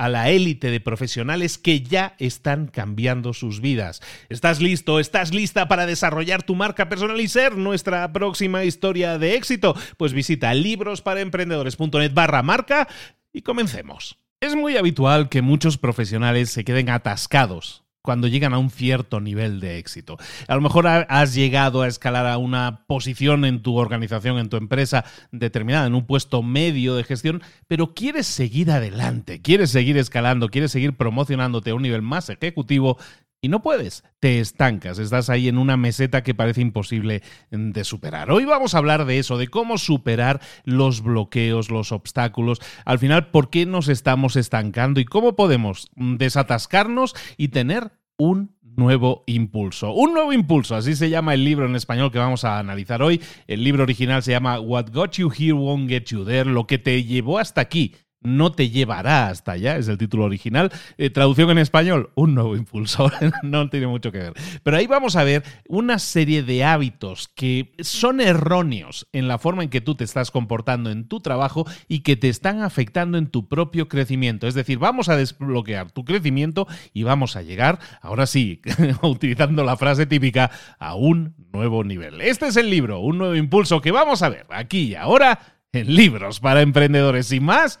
a la élite de profesionales que ya están cambiando sus vidas. ¿Estás listo? ¿Estás lista para desarrollar tu marca personal y ser nuestra próxima historia de éxito? Pues visita librosparaemprendedores.net barra marca y comencemos. Es muy habitual que muchos profesionales se queden atascados cuando llegan a un cierto nivel de éxito. A lo mejor has llegado a escalar a una posición en tu organización, en tu empresa determinada, en un puesto medio de gestión, pero quieres seguir adelante, quieres seguir escalando, quieres seguir promocionándote a un nivel más ejecutivo y no puedes, te estancas, estás ahí en una meseta que parece imposible de superar. Hoy vamos a hablar de eso, de cómo superar los bloqueos, los obstáculos, al final por qué nos estamos estancando y cómo podemos desatascarnos y tener un nuevo impulso. Un nuevo impulso, así se llama el libro en español que vamos a analizar hoy. El libro original se llama What Got You Here Won't Get You There, lo que te llevó hasta aquí no te llevará hasta allá, es el título original. Eh, traducción en español, un nuevo impulsor, no tiene mucho que ver. Pero ahí vamos a ver una serie de hábitos que son erróneos en la forma en que tú te estás comportando en tu trabajo y que te están afectando en tu propio crecimiento. Es decir, vamos a desbloquear tu crecimiento y vamos a llegar, ahora sí, utilizando la frase típica, a un nuevo nivel. Este es el libro, un nuevo impulso que vamos a ver aquí y ahora en libros para emprendedores y más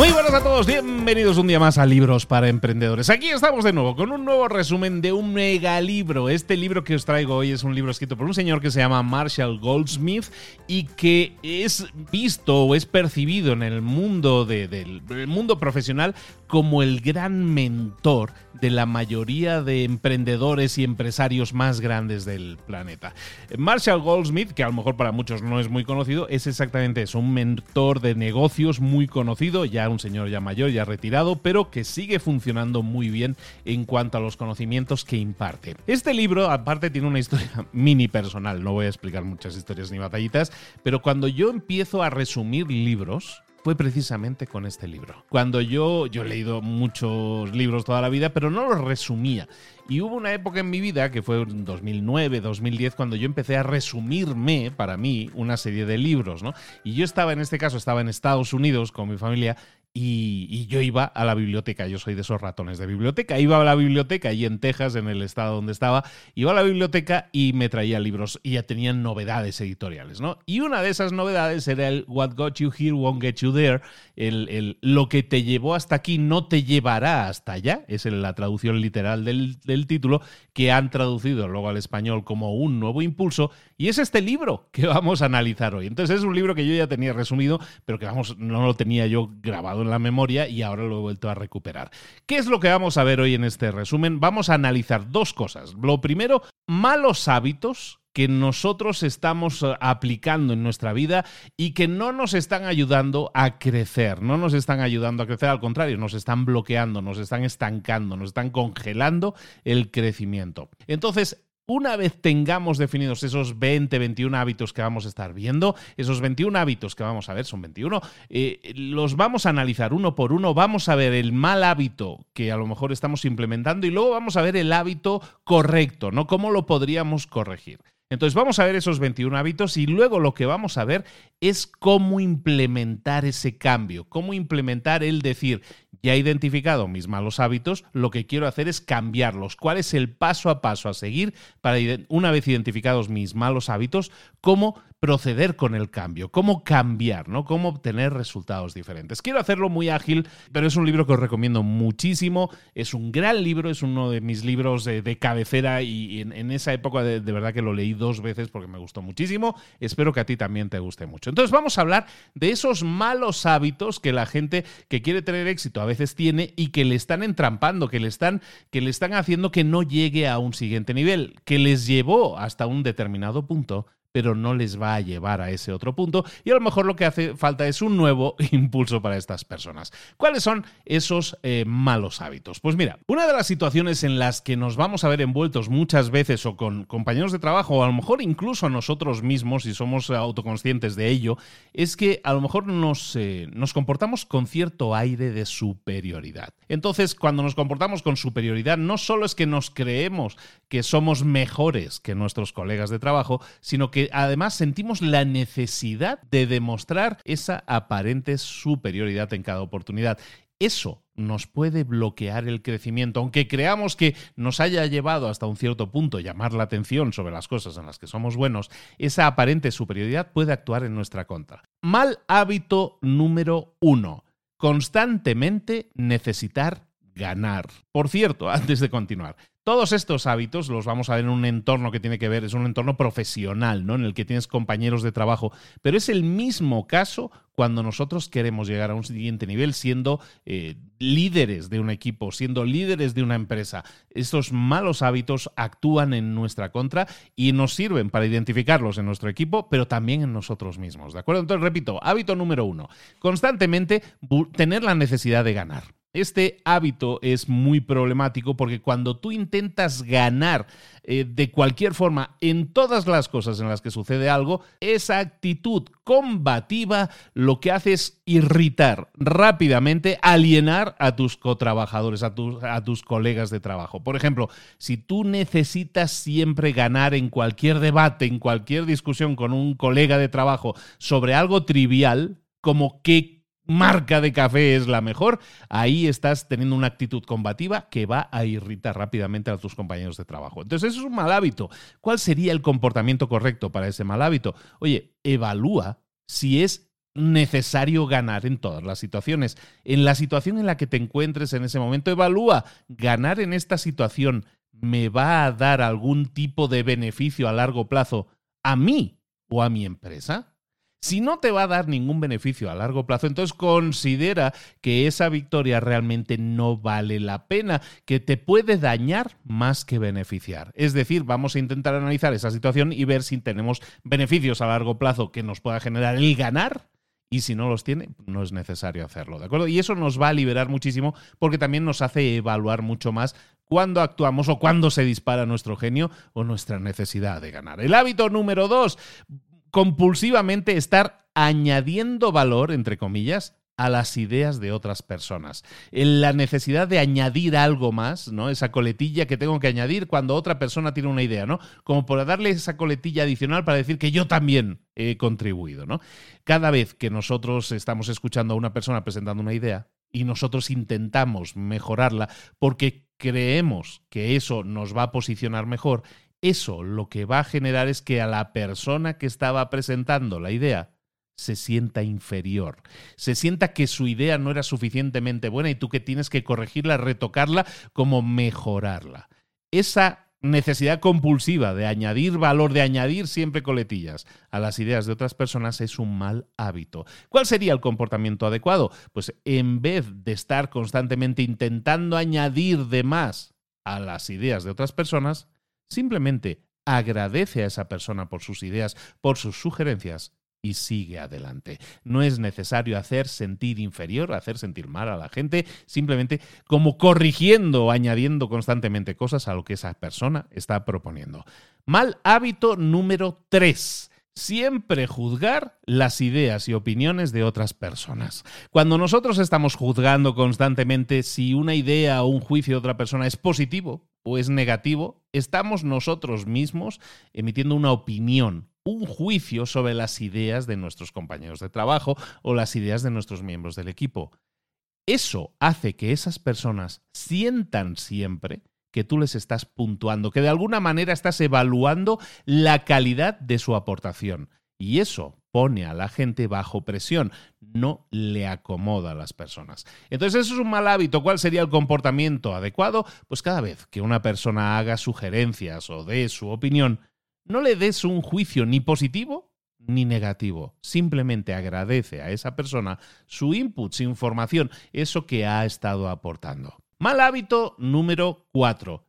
Muy buenas a todos, bienvenidos un día más a Libros para Emprendedores. Aquí estamos de nuevo con un nuevo resumen de un mega libro. Este libro que os traigo hoy es un libro escrito por un señor que se llama Marshall Goldsmith y que es visto o es percibido en el mundo, del mundo profesional como el gran mentor de la mayoría de emprendedores y empresarios más grandes del planeta. Marshall Goldsmith, que a lo mejor para muchos no es muy conocido, es exactamente eso, un mentor de negocios muy conocido, ya un señor ya mayor, ya retirado, pero que sigue funcionando muy bien en cuanto a los conocimientos que imparte. Este libro, aparte, tiene una historia mini personal, no voy a explicar muchas historias ni batallitas, pero cuando yo empiezo a resumir libros, fue precisamente con este libro. Cuando yo, yo he leído muchos libros toda la vida, pero no los resumía. Y hubo una época en mi vida, que fue en 2009, 2010, cuando yo empecé a resumirme, para mí, una serie de libros, ¿no? Y yo estaba, en este caso, estaba en Estados Unidos con mi familia y, yo iba a la biblioteca, yo soy de esos ratones de biblioteca, iba a la biblioteca allí en Texas, en el estado donde estaba, iba a la biblioteca y me traía libros y ya tenían novedades editoriales, ¿no? Y una de esas novedades era el What Got You Here Won't Get You There, el, lo que te llevó hasta aquí no te llevará hasta allá, es la traducción literal del, del título, que han traducido luego al español como un nuevo impulso, y es este libro que vamos a analizar hoy. Entonces es un libro que yo ya tenía resumido, pero que vamos, no lo tenía yo grabado en la memoria y ahora lo he vuelto a recuperar. ¿Qué es lo que vamos a ver hoy en este resumen? Vamos a analizar dos cosas. Lo primero, malos hábitos que nosotros estamos eh, aplicando en nuestra vida y que no nos están ayudando a crecer, no nos están ayudando a crecer, al contrario, nos están bloqueando, nos están estancando, nos están congelando el crecimiento. Entonces, una vez tengamos definidos esos 20, 21 hábitos que vamos a estar viendo, esos 21 hábitos que vamos a ver, son 21, eh, los vamos a analizar uno por uno, vamos a ver el mal hábito que a lo mejor estamos implementando y luego vamos a ver el hábito correcto, ¿no? ¿Cómo lo podríamos corregir? Entonces vamos a ver esos 21 hábitos y luego lo que vamos a ver es cómo implementar ese cambio, cómo implementar el decir, ya he identificado mis malos hábitos, lo que quiero hacer es cambiarlos. ¿Cuál es el paso a paso a seguir para, una vez identificados mis malos hábitos, cómo proceder con el cambio, cómo cambiar, ¿no? Cómo obtener resultados diferentes. Quiero hacerlo muy ágil, pero es un libro que os recomiendo muchísimo. Es un gran libro, es uno de mis libros de, cabecera y, en, esa época de, verdad que lo leí dos veces porque me gustó muchísimo. Espero que a ti también te guste mucho. Entonces vamos a hablar de esos malos hábitos que la gente que quiere tener éxito a veces tiene y que le están entrampando, que están, que le están haciendo que no llegue a un siguiente nivel, que les llevó hasta un determinado punto pero no les va a llevar a ese otro punto y a lo mejor lo que hace falta es un nuevo impulso para estas personas. ¿Cuáles son esos eh, malos hábitos? Pues mira, una de las situaciones en las que nos vamos a ver envueltos muchas veces o con compañeros de trabajo o a lo mejor incluso a nosotros mismos si somos autoconscientes de ello, es que a lo mejor nos, eh, nos comportamos con cierto aire de superioridad. Entonces, cuando nos comportamos con superioridad, no solo es que nos creemos que somos mejores que nuestros colegas de trabajo, sino que además sentimos la necesidad de demostrar esa aparente superioridad en cada oportunidad. Eso nos puede bloquear el crecimiento, aunque creamos que nos haya llevado hasta un cierto punto llamar la atención sobre las cosas en las que somos buenos, esa aparente superioridad puede actuar en nuestra contra. Mal hábito número uno, constantemente necesitar ganar. Por cierto, antes de continuar, todos estos hábitos los vamos a ver en un entorno que tiene que ver, es un entorno profesional, ¿no? En el que tienes compañeros de trabajo, pero es el mismo caso cuando nosotros queremos llegar a un siguiente nivel siendo eh, líderes de un equipo, siendo líderes de una empresa. Estos malos hábitos actúan en nuestra contra y nos sirven para identificarlos en nuestro equipo, pero también en nosotros mismos, ¿de acuerdo? Entonces, repito, hábito número uno, constantemente tener la necesidad de ganar. Este hábito es muy problemático porque cuando tú intentas ganar eh, de cualquier forma en todas las cosas en las que sucede algo, esa actitud combativa lo que hace es irritar rápidamente, alienar a tus cotrabajadores, a, a tus colegas de trabajo. Por ejemplo, si tú necesitas siempre ganar en cualquier debate, en cualquier discusión con un colega de trabajo sobre algo trivial, como que marca de café es la mejor, ahí estás teniendo una actitud combativa que va a irritar rápidamente a tus compañeros de trabajo. Entonces, eso es un mal hábito. ¿Cuál sería el comportamiento correcto para ese mal hábito? Oye, evalúa si es necesario ganar en todas las situaciones. En la situación en la que te encuentres en ese momento, evalúa, ganar en esta situación me va a dar algún tipo de beneficio a largo plazo a mí o a mi empresa. Si no te va a dar ningún beneficio a largo plazo, entonces considera que esa victoria realmente no vale la pena, que te puede dañar más que beneficiar. Es decir, vamos a intentar analizar esa situación y ver si tenemos beneficios a largo plazo que nos pueda generar el ganar y si no los tiene, no es necesario hacerlo, ¿de acuerdo? Y eso nos va a liberar muchísimo porque también nos hace evaluar mucho más cuándo actuamos o cuándo se dispara nuestro genio o nuestra necesidad de ganar. El hábito número dos, compulsivamente estar añadiendo valor, entre comillas, a las ideas de otras personas. La necesidad de añadir algo más, ¿no? Esa coletilla que tengo que añadir cuando otra persona tiene una idea, ¿no? Como por darle esa coletilla adicional para decir que yo también he contribuido, ¿no? Cada vez que nosotros estamos escuchando a una persona presentando una idea y nosotros intentamos mejorarla porque creemos que eso nos va a posicionar mejor, eso lo que va a generar es que a la persona que estaba presentando la idea se sienta inferior, se sienta que su idea no era suficientemente buena y tú que tienes que corregirla, retocarla, como mejorarla. Esa necesidad compulsiva de añadir valor, de añadir siempre coletillas a las ideas de otras personas es un mal hábito. ¿Cuál sería el comportamiento adecuado? Pues en vez de estar constantemente intentando añadir de más a las ideas de otras personas, simplemente agradece a esa persona por sus ideas, por sus sugerencias y sigue adelante. No es necesario hacer sentir inferior, hacer sentir mal a la gente, simplemente como corrigiendo o añadiendo constantemente cosas a lo que esa persona está proponiendo. Mal hábito número 3 siempre juzgar las ideas y opiniones de otras personas. Cuando nosotros estamos juzgando constantemente si una idea o un juicio de otra persona es positivo o es negativo, estamos nosotros mismos emitiendo una opinión un juicio sobre las ideas de nuestros compañeros de trabajo o las ideas de nuestros miembros del equipo. Eso hace que esas personas sientan siempre que tú les estás puntuando, que de alguna manera estás evaluando la calidad de su aportación. Y eso pone a la gente bajo presión, no le acomoda a las personas. Entonces eso es un mal hábito. ¿Cuál sería el comportamiento adecuado? Pues cada vez que una persona haga sugerencias o dé su opinión, no le des un juicio ni positivo ni negativo. Simplemente agradece a esa persona su input, su información, eso que ha estado aportando. Mal hábito número 4.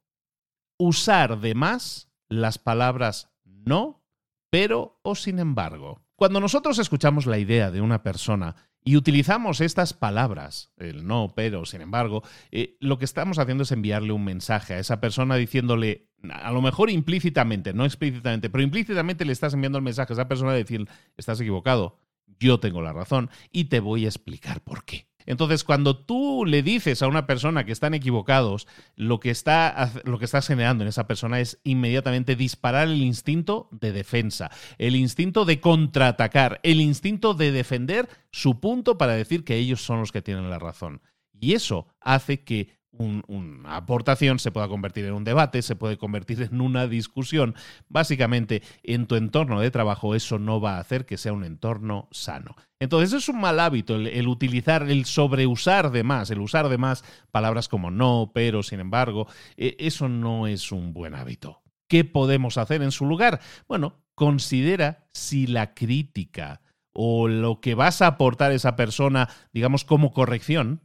Usar de más las palabras no, pero o sin embargo. Cuando nosotros escuchamos la idea de una persona y utilizamos estas palabras, el no, pero, sin embargo, eh, lo que estamos haciendo es enviarle un mensaje a esa persona diciéndole, a lo mejor implícitamente, no explícitamente, pero implícitamente le estás enviando el mensaje a esa persona de decir, estás equivocado, yo tengo la razón y te voy a explicar por qué. Entonces, cuando tú le dices a una persona que están equivocados, lo que, está, lo que estás generando en esa persona es inmediatamente disparar el instinto de defensa, el instinto de contraatacar, el instinto de defender su punto para decir que ellos son los que tienen la razón. Y eso hace que una aportación se pueda convertir en un debate, se puede convertir en una discusión. Básicamente, en tu entorno de trabajo eso no va a hacer que sea un entorno sano. Entonces es un mal hábito el, utilizar, el sobreusar de más, el usar de más palabras como no, pero, sin embargo, e, eso no es un buen hábito. ¿Qué podemos hacer en su lugar? Bueno, considera si la crítica o lo que vas a aportar a esa persona, digamos, como corrección,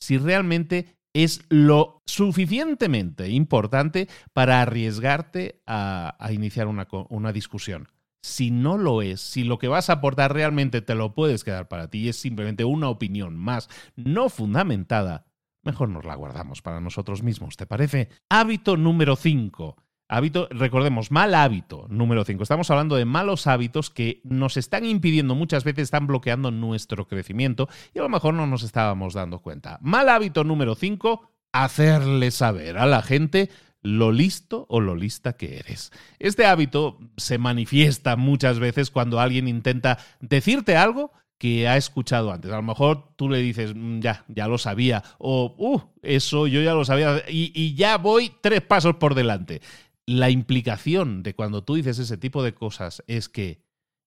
si realmente es lo suficientemente importante para arriesgarte a, iniciar una, una, discusión. Si no lo es, si lo que vas a aportar realmente te lo puedes quedar para ti y es simplemente una opinión más no fundamentada, mejor nos la guardamos para nosotros mismos, ¿te parece? Hábito número 5 Hábito, recordemos, mal hábito número 5. Estamos hablando de malos hábitos que nos están impidiendo, muchas veces están bloqueando nuestro crecimiento y a lo mejor no nos estábamos dando cuenta. Mal hábito número 5, hacerle saber a la gente lo listo o lo lista que eres. Este hábito se manifiesta muchas veces cuando alguien intenta decirte algo que ha escuchado antes. A lo mejor tú le dices, mm, ya, ya lo sabía, o, uh, eso yo ya lo sabía, y, y ya voy tres pasos por delante la implicación de cuando tú dices ese tipo de cosas es que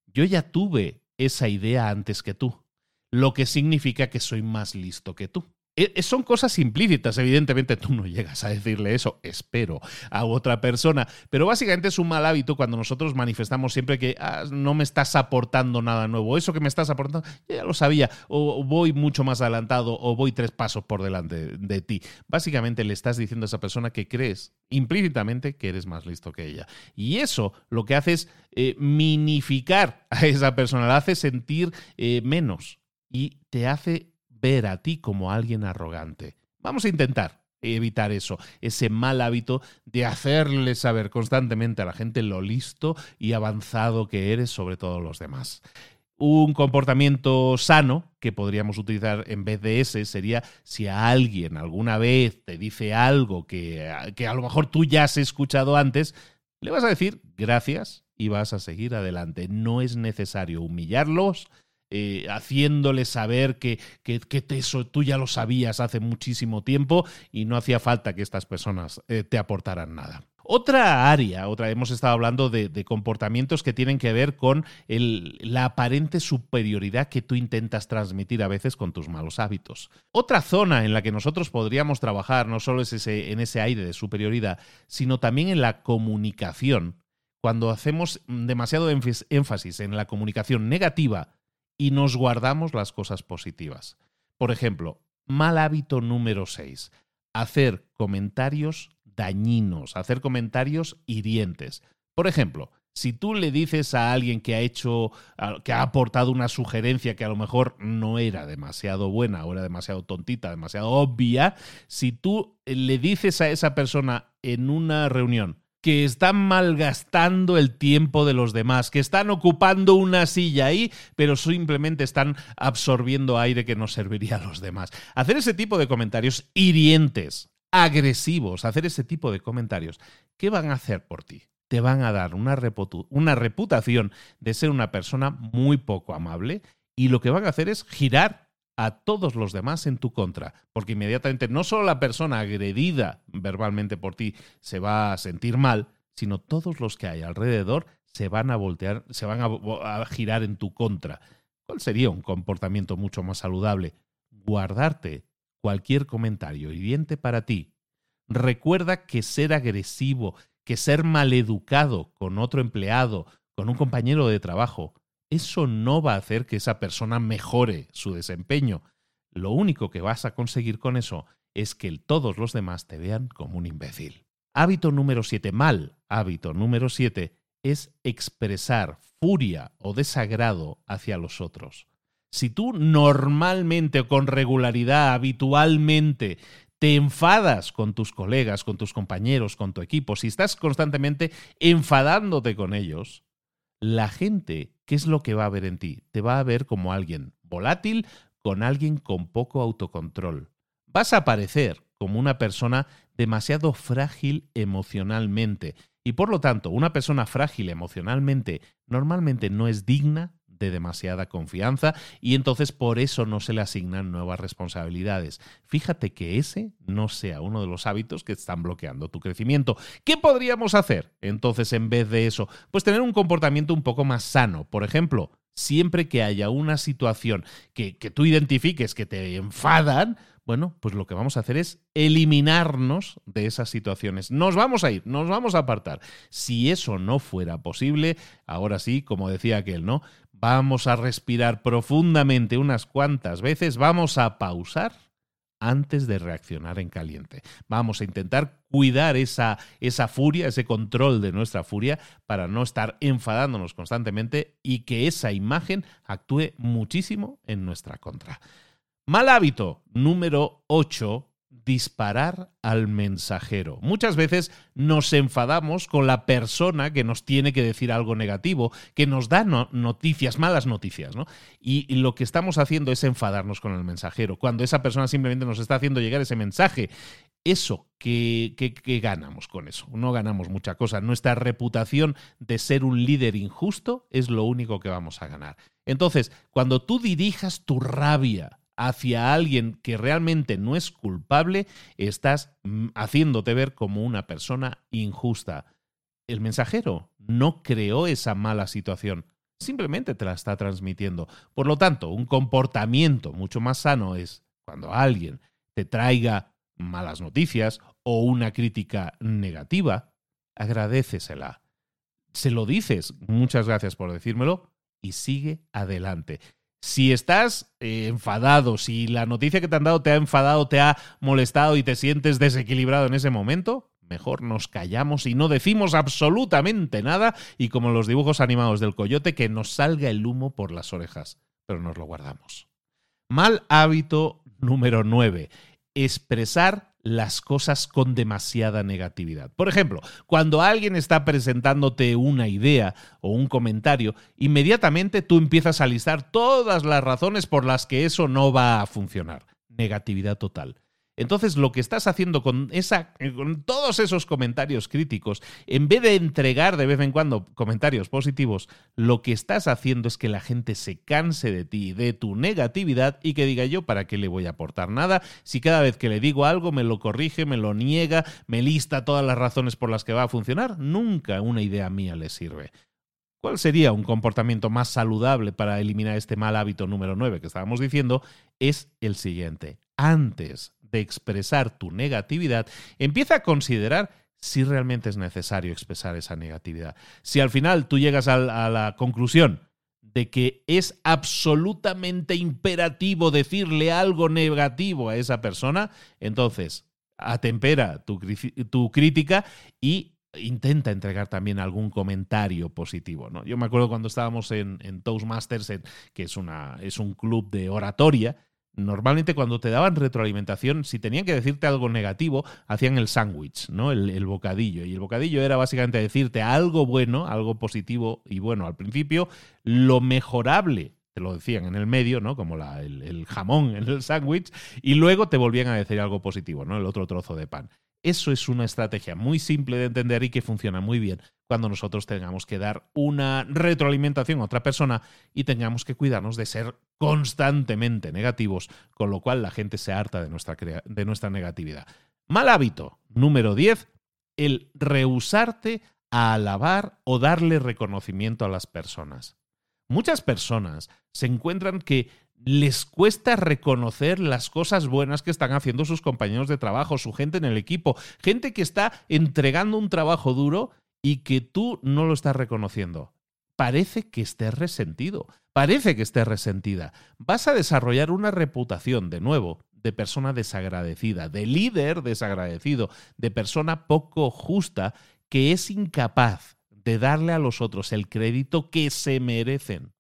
yo ya tuve esa idea antes que tú, lo que significa que soy más listo que tú. E, e, son cosas implícitas, evidentemente tú no llegas a decirle eso, espero, a otra persona, pero básicamente es un mal hábito cuando nosotros manifestamos siempre que ah, no me estás aportando nada nuevo, eso que me estás aportando ya lo sabía, o voy mucho más adelantado, o voy tres pasos por delante de ti. Básicamente le estás diciendo a esa persona que crees implícitamente que eres más listo que ella. Y eso lo que hace es eh, minificar a esa persona, la hace sentir eh, menos y te hace ver a ti como alguien arrogante. Vamos a intentar evitar eso, ese mal hábito de hacerle saber constantemente a la gente lo listo y avanzado que eres sobre todos los demás. Un comportamiento sano que podríamos utilizar en vez de ese sería si a alguien alguna vez te dice algo que, que a lo mejor tú ya has escuchado antes, le vas a decir gracias y vas a seguir adelante. No es necesario humillarlos eh, haciéndole saber que, que, eso tú ya lo sabías hace muchísimo tiempo y no hacía falta que estas personas eh, te aportaran nada. Otra área, otra, hemos estado hablando de, comportamientos que tienen que ver con la aparente superioridad que tú intentas transmitir a veces con tus malos hábitos. Otra zona en la que nosotros podríamos trabajar no solo es ese, en ese aire de superioridad, sino también en la comunicación. Cuando hacemos demasiado énfasis en la comunicación negativa y nos guardamos las cosas positivas. Por ejemplo, mal hábito número 6, hacer comentarios dañinos, hacer comentarios hirientes. Por ejemplo, si tú le dices a alguien que ha hecho, que ha aportado una sugerencia que a lo mejor no era demasiado buena o era demasiado tontita, demasiado obvia, si tú le dices a esa persona en una reunión, que están malgastando el tiempo de los demás, que están ocupando una silla ahí, pero simplemente están absorbiendo aire que no serviría a los demás. Hacer ese tipo de comentarios hirientes, agresivos, hacer ese tipo de comentarios, ¿qué van a hacer por ti? Te van a dar una, reputación de ser una persona muy poco amable y lo que van a hacer es girar a todos los demás en tu contra, porque inmediatamente no solo la persona agredida verbalmente por ti se va a sentir mal, sino todos los que hay alrededor se van a voltear, se van a, girar en tu contra. ¿Cuál sería un comportamiento mucho más saludable? Guardarte cualquier comentario hiriente para ti. Recuerda que ser agresivo, que ser maleducado con otro empleado, con un compañero de trabajo, eso no va a hacer que esa persona mejore su desempeño. Lo único que vas a conseguir con eso es que todos los demás te vean como un imbécil. Hábito número 7, mal hábito número 7, es expresar furia o desagrado hacia los otros. Si tú normalmente o con regularidad, habitualmente, te enfadas con tus colegas, con tus compañeros, con tu equipo, si estás constantemente enfadándote con ellos, la gente, ¿qué es lo que va a ver en ti? Te va a ver como alguien volátil, con alguien con poco autocontrol. Vas a parecer como una persona demasiado frágil emocionalmente y por lo tanto una persona frágil emocionalmente normalmente no es digna de demasiada confianza y entonces por eso no se le asignan nuevas responsabilidades. Fíjate que ese no sea uno de los hábitos que están bloqueando tu crecimiento. ¿Qué podríamos hacer entonces en vez de eso? Pues tener un comportamiento un poco más sano. Por ejemplo, siempre que haya una situación que, que tú identifiques que te enfadan, bueno, pues lo que vamos a hacer es eliminarnos de esas situaciones. Nos vamos a ir, nos vamos a apartar. Si eso no fuera posible, ahora sí, como decía aquel, ¿no? Vamos a respirar profundamente unas cuantas veces, vamos a pausar antes de reaccionar en caliente. Vamos a intentar cuidar esa, esa furia, ese control de nuestra furia para no estar enfadándonos constantemente y que esa imagen actúe muchísimo en nuestra contra. Mal hábito número 8 disparar al mensajero. Muchas veces nos enfadamos con la persona que nos tiene que decir algo negativo, que nos da noticias, malas noticias, ¿no? Y, lo que estamos haciendo es enfadarnos con el mensajero, cuando esa persona simplemente nos está haciendo llegar ese mensaje. Eso, ¿qué, qué ganamos con eso? No ganamos mucha cosa. Nuestra reputación de ser un líder injusto es lo único que vamos a ganar. Entonces, cuando tú dirijas tu rabia, hacia alguien que realmente no es culpable, estás mm, haciéndote ver como una persona injusta. El mensajero no creó esa mala situación, simplemente te la está transmitiendo. Por lo tanto, un comportamiento mucho más sano es cuando alguien te traiga malas noticias o una crítica negativa, agradecesela. Se lo dices, muchas gracias por decírmelo, y sigue adelante. Si estás eh, enfadado, si la noticia que te han dado te ha enfadado, te ha molestado y te sientes desequilibrado en ese momento, mejor nos callamos y no decimos absolutamente nada y como los dibujos animados del coyote, que nos salga el humo por las orejas, pero nos lo guardamos. Mal hábito número 9. Expresar las cosas con demasiada negatividad. Por ejemplo, cuando alguien está presentándote una idea o un comentario, inmediatamente tú empiezas a listar todas las razones por las que eso no va a funcionar. Negatividad total. Entonces, lo que estás haciendo con, esa, con todos esos comentarios críticos, en vez de entregar de vez en cuando comentarios positivos, lo que estás haciendo es que la gente se canse de ti, de tu negatividad y que diga yo, ¿para qué le voy a aportar nada? Si cada vez que le digo algo me lo corrige, me lo niega, me lista todas las razones por las que va a funcionar, nunca una idea mía le sirve. ¿Cuál sería un comportamiento más saludable para eliminar este mal hábito número 9 que estábamos diciendo? Es el siguiente. Antes de expresar tu negatividad, empieza a considerar si realmente es necesario expresar esa negatividad. Si al final tú llegas a la conclusión de que es absolutamente imperativo decirle algo negativo a esa persona, entonces atempera tu, crítica y intenta entregar también algún comentario positivo. ¿no? Yo me acuerdo cuando estábamos en, Toastmasters, que es, una, es un club de oratoria, Normalmente cuando te daban retroalimentación, si tenían que decirte algo negativo, hacían el sándwich, ¿no? El, bocadillo. Y el bocadillo era básicamente decirte algo bueno, algo positivo y bueno al principio, lo mejorable te lo decían en el medio, ¿no? Como el, el, jamón en el sándwich, y luego te volvían a decir algo positivo, ¿no? El otro trozo de pan. Eso es una estrategia muy simple de entender y que funciona muy bien cuando nosotros tengamos que dar una retroalimentación a otra persona y tengamos que cuidarnos de ser constantemente negativos, con lo cual la gente se harta de nuestra, de nuestra negatividad. Mal hábito número 10, el rehusarte a alabar o darle reconocimiento a las personas. Muchas personas se encuentran que les cuesta reconocer las cosas buenas que están haciendo sus compañeros de trabajo, su gente en el equipo, gente que está entregando un trabajo duro y que tú no lo estás reconociendo. Parece que estés resentido, parece que estés resentida. Vas a desarrollar una reputación, de nuevo, de persona desagradecida, de líder desagradecido, de persona poco justa que es incapaz de darle a los otros el crédito que se merecen.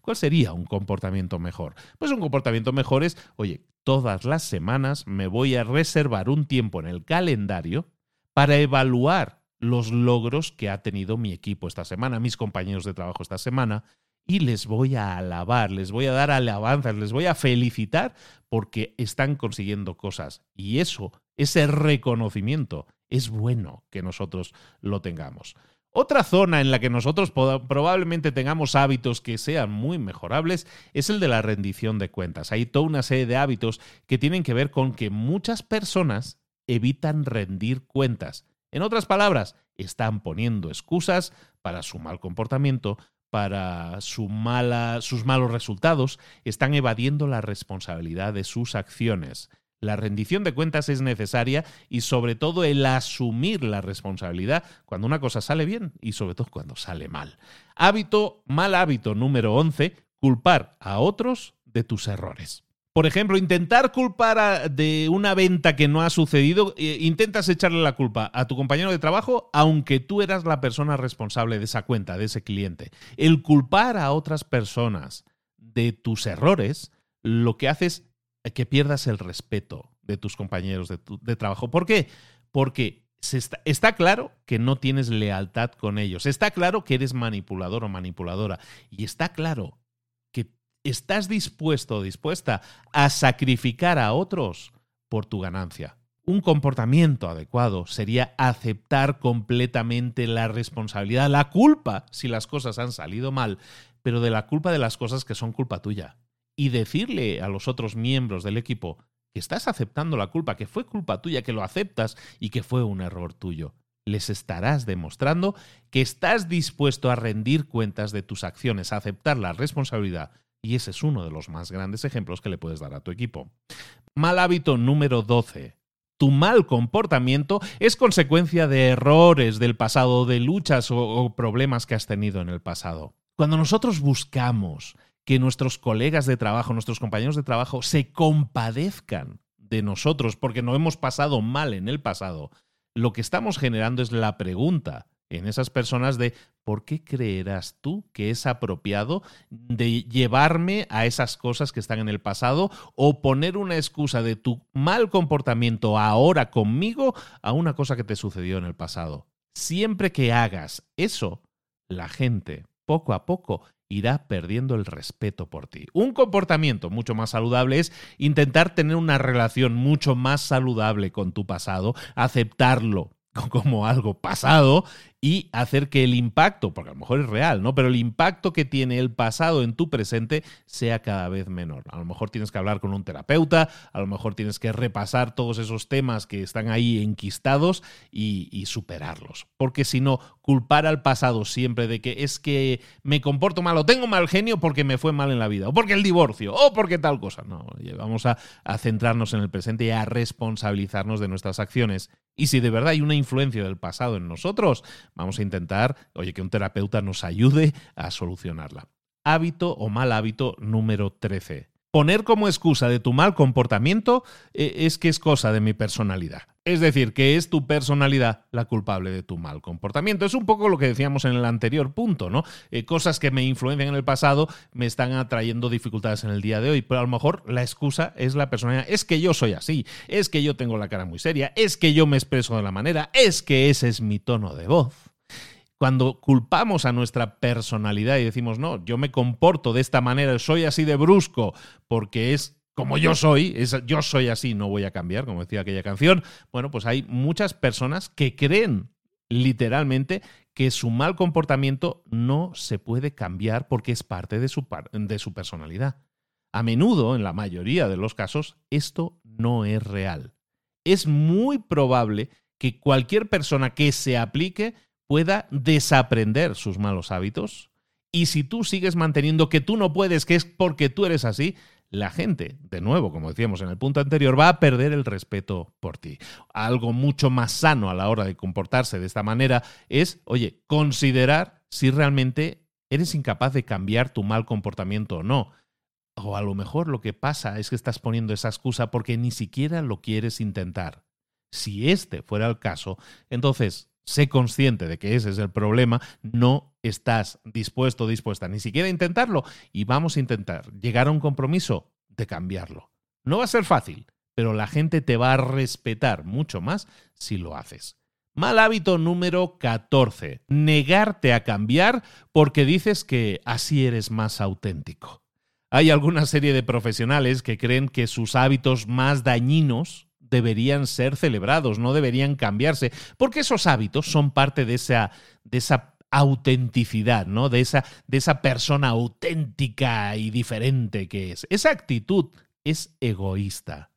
¿Cuál sería un comportamiento mejor? Pues un comportamiento mejor es, oye, todas las semanas me voy a reservar un tiempo en el calendario para evaluar los logros que ha tenido mi equipo esta semana, mis compañeros de trabajo esta semana, y les voy a alabar, les voy a dar alabanzas, les voy a felicitar porque están consiguiendo cosas. Y eso, ese reconocimiento, es bueno que nosotros lo tengamos. Otra zona en la que nosotros probablemente tengamos hábitos que sean muy mejorables es el de la rendición de cuentas. Hay toda una serie de hábitos que tienen que ver con que muchas personas evitan rendir cuentas. En otras palabras, están poniendo excusas para su mal comportamiento, para su mala, sus malos resultados, están evadiendo la responsabilidad de sus acciones. La rendición de cuentas es necesaria y sobre todo el asumir la responsabilidad cuando una cosa sale bien y sobre todo cuando sale mal. Hábito, mal hábito número 11, culpar a otros de tus errores. Por ejemplo, intentar culpar de una venta que no ha sucedido, eh, intentas echarle la culpa a tu compañero de trabajo, aunque tú eras la persona responsable de esa cuenta, de ese cliente. El culpar a otras personas de tus errores, lo que hace es que pierdas el respeto de tus compañeros de, trabajo. ¿Por qué? Porque está, está, claro que no tienes lealtad con ellos. Está claro que eres manipulador o manipuladora. Y está claro estás dispuesto o dispuesta a sacrificar a otros por tu ganancia. Un comportamiento adecuado sería aceptar completamente la responsabilidad, la culpa si las cosas han salido mal, pero de la culpa de las cosas que son culpa tuya y decirle a los otros miembros del equipo que estás aceptando la culpa, que fue culpa tuya, que lo aceptas y que fue un error tuyo. Les estarás demostrando que estás dispuesto a rendir cuentas de tus acciones, a aceptar la responsabilidad Y ese es uno de los más grandes ejemplos que le puedes dar a tu equipo. Mal hábito número 12. Tu mal comportamiento es consecuencia de errores del pasado, de luchas o, problemas que has tenido en el pasado. Cuando nosotros buscamos que nuestros colegas de trabajo, nuestros compañeros de trabajo se compadezcan de nosotros porque no hemos pasado mal en el pasado, lo que estamos generando es la pregunta en esas personas de ¿por qué creerás tú que es apropiado de llevarme a esas cosas que están en el pasado o poner una excusa de tu mal comportamiento ahora conmigo a una cosa que te sucedió en el pasado? Siempre que hagas eso, la gente poco a poco irá perdiendo el respeto por ti. Un comportamiento mucho más saludable es intentar tener una relación mucho más saludable con tu pasado, aceptarlo como algo pasado y hacer que el impacto, porque a lo mejor es real, ¿no? Pero el impacto que tiene el pasado en tu presente sea cada vez menor. A lo mejor tienes que hablar con un terapeuta, a lo mejor tienes que repasar todos esos temas que están ahí enquistados y, superarlos. Porque si no, culpar al pasado siempre de que es que me comporto mal o tengo mal genio porque me fue mal en la vida, o porque el divorcio, o porque tal cosa. No, vamos a, a centrarnos en el presente y a responsabilizarnos de nuestras acciones. Y si de verdad hay una influencia del pasado en nosotros, vamos a intentar, oye, que un terapeuta nos ayude a solucionarla. Hábito o mal hábito número 13 poner como excusa de tu mal comportamiento eh, es que es cosa de mi personalidad. Es decir, que es tu personalidad la culpable de tu mal comportamiento. Es un poco lo que decíamos en el anterior punto, ¿no? Eh, cosas que me influencian en el pasado me están atrayendo dificultades en el día de hoy, pero a lo mejor la excusa es la personalidad. Es que yo soy así, es que yo tengo la cara muy seria, es que yo me expreso de la manera, es que ese es mi tono de voz. Cuando culpamos a nuestra personalidad y decimos, no, yo me comporto de esta manera, soy así de brusco, porque es como yo soy, yo soy así, no voy a cambiar, como decía aquella canción, bueno, pues hay muchas personas que creen literalmente que su mal comportamiento no se puede cambiar porque es parte de su, de su personalidad. A menudo, en la mayoría de los casos, esto no es real. Es muy probable que cualquier persona que se aplique pueda desaprender sus malos hábitos. Y si tú sigues manteniendo que tú no puedes, que es porque tú eres así, la gente, de nuevo, como decíamos en el punto anterior, va a perder el respeto por ti. Algo mucho más sano a la hora de comportarse de esta manera es, oye, considerar si realmente eres incapaz de cambiar tu mal comportamiento o no. O a lo mejor lo que pasa es que estás poniendo esa excusa porque ni siquiera lo quieres intentar. Si este fuera el caso, entonces sé consciente de que ese es el problema, no estás dispuesto o dispuesta ni siquiera a intentarlo y vamos a intentar llegar a un compromiso de cambiarlo. No va a ser fácil, pero la gente te va a respetar mucho más si lo haces. Mal hábito número 14. Negarte a cambiar porque dices que así eres más auténtico. Hay alguna serie de profesionales que creen que sus hábitos más dañinos deberían ser celebrados, no deberían cambiarse, porque esos hábitos son parte de esa, de esa autenticidad, ¿no? De esa, de esa persona auténtica y diferente que es. Esa actitud es egoísta.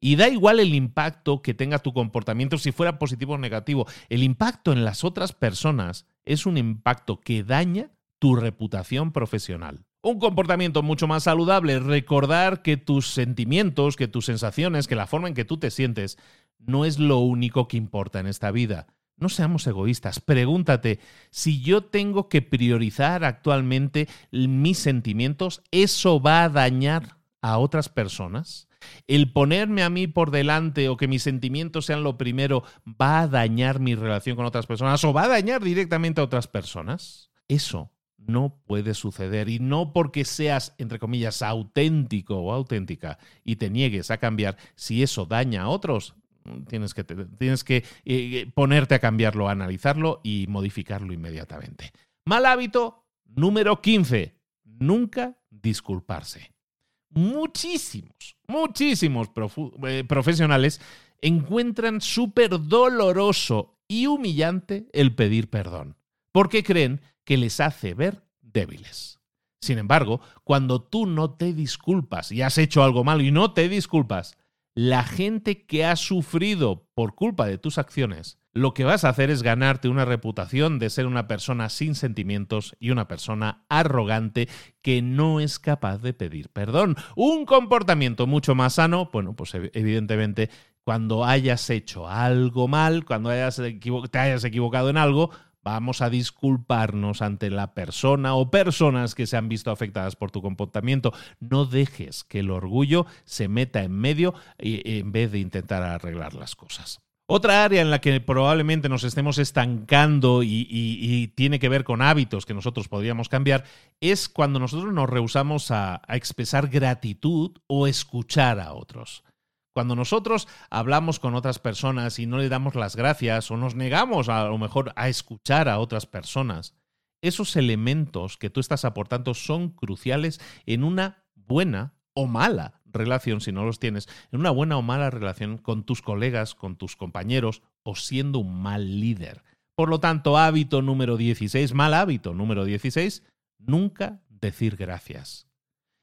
Y da igual el impacto que tenga tu comportamiento, si fuera positivo o negativo. El impacto en las otras personas es un impacto que daña tu reputación profesional. Un comportamiento mucho más saludable, recordar que tus sentimientos, que tus sensaciones, que la forma en que tú te sientes, no es lo único que importa en esta vida. No seamos egoístas. Pregúntate, si yo tengo que priorizar actualmente mis sentimientos, ¿eso va a dañar a otras personas? ¿El ponerme a mí por delante o que mis sentimientos sean lo primero va a dañar mi relación con otras personas o va a dañar directamente a otras personas? Eso no puede suceder. Y no porque seas, entre comillas, auténtico o auténtica y te niegues a cambiar, si eso daña a otros, tienes que, tienes que eh, ponerte a cambiarlo, a analizarlo y modificarlo inmediatamente. Mal hábito número 15. Nunca disculparse. Muchísimos, muchísimos eh, profesionales encuentran súper doloroso y humillante el pedir perdón, porque creen que les hace ver débiles. Sin embargo, cuando tú no te disculpas y has hecho algo malo y no te disculpas, la gente que ha sufrido por culpa de tus acciones lo que vas a hacer es ganarte una reputación de ser una persona sin sentimientos y una persona arrogante que no es capaz de pedir perdón. Un comportamiento mucho más sano, bueno, pues evidentemente cuando hayas hecho algo mal, cuando hayas te hayas equivocado en algo, vamos a disculparnos ante la persona o personas que se han visto afectadas por tu comportamiento. No dejes que el orgullo se meta en medio en vez de intentar arreglar las cosas. Otra área en la que probablemente nos estemos estancando y, tiene que ver con hábitos que nosotros podríamos cambiar es cuando nosotros nos rehusamos a expresar gratitud o escuchar a otros. Cuando nosotros hablamos con otras personas y no le damos las gracias o nos negamos a, lo mejor a escuchar a otras personas, esos elementos que tú estás aportando son cruciales en una buena o mala relación, si no los tienes, en una buena o mala relación con tus colegas, con tus compañeros o siendo un mal líder. Por lo tanto, hábito número 16, mal hábito número 16, nunca decir gracias.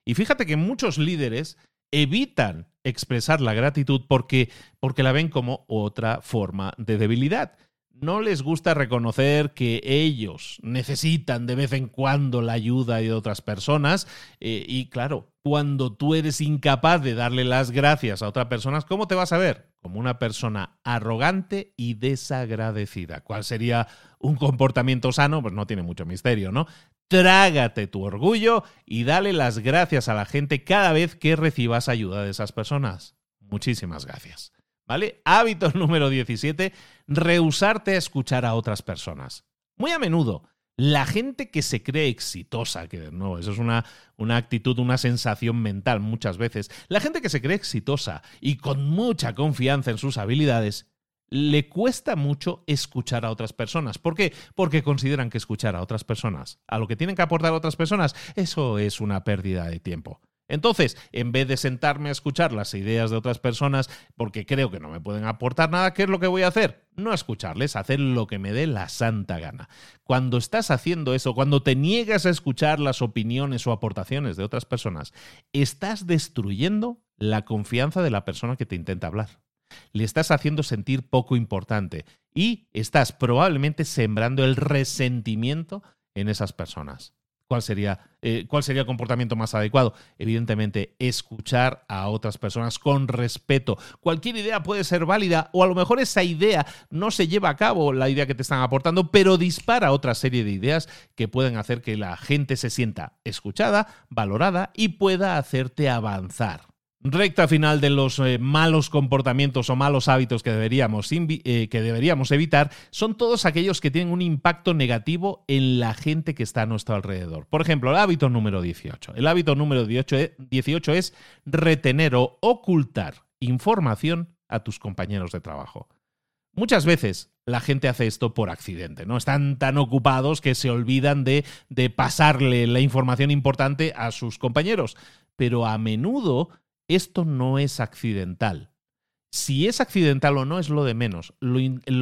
Y fíjate que muchos líderes evitan expresar la gratitud porque, porque la ven como otra forma de debilidad. No les gusta reconocer que ellos necesitan de vez en cuando la ayuda de otras personas eh, y claro, cuando tú eres incapaz de darle las gracias a otras personas, ¿cómo te vas a ver? Como una persona arrogante y desagradecida. ¿Cuál sería un comportamiento sano? Pues no tiene mucho misterio, ¿no? Trágate tu orgullo y dale las gracias a la gente cada vez que recibas ayuda de esas personas. Muchísimas gracias. ¿Vale? Hábito número 17, rehusarte a escuchar a otras personas. Muy a menudo, la gente que se cree exitosa, que no, eso es una, una actitud, una sensación mental muchas veces, la gente que se cree exitosa y con mucha confianza en sus habilidades, le cuesta mucho escuchar a otras personas. ¿Por qué? Porque consideran que escuchar a otras personas, a lo que tienen que aportar a otras personas, eso es una pérdida de tiempo. Entonces, en vez de sentarme a escuchar las ideas de otras personas, porque creo que no me pueden aportar nada, ¿qué es lo que voy a hacer? No escucharles, hacer lo que me dé la santa gana. Cuando estás haciendo eso, cuando te niegas a escuchar las opiniones o aportaciones de otras personas, estás destruyendo la confianza de la persona que te intenta hablar le estás haciendo sentir poco importante y estás probablemente sembrando el resentimiento en esas personas. ¿Cuál sería, eh, ¿Cuál sería el comportamiento más adecuado? Evidentemente, escuchar a otras personas con respeto. Cualquier idea puede ser válida o a lo mejor esa idea no se lleva a cabo, la idea que te están aportando, pero dispara otra serie de ideas que pueden hacer que la gente se sienta escuchada, valorada y pueda hacerte avanzar. Recta final de los eh, malos comportamientos o malos hábitos que deberíamos, eh, que deberíamos evitar son todos aquellos que tienen un impacto negativo en la gente que está a nuestro alrededor. Por ejemplo, el hábito número 18. El hábito número 18 es retener o ocultar información a tus compañeros de trabajo. Muchas veces la gente hace esto por accidente, ¿no? Están tan ocupados que se olvidan de pasarle la información importante a sus compañeros. Pero a menudo esto no es accidental. Si es accidental o no es lo de menos. Lo,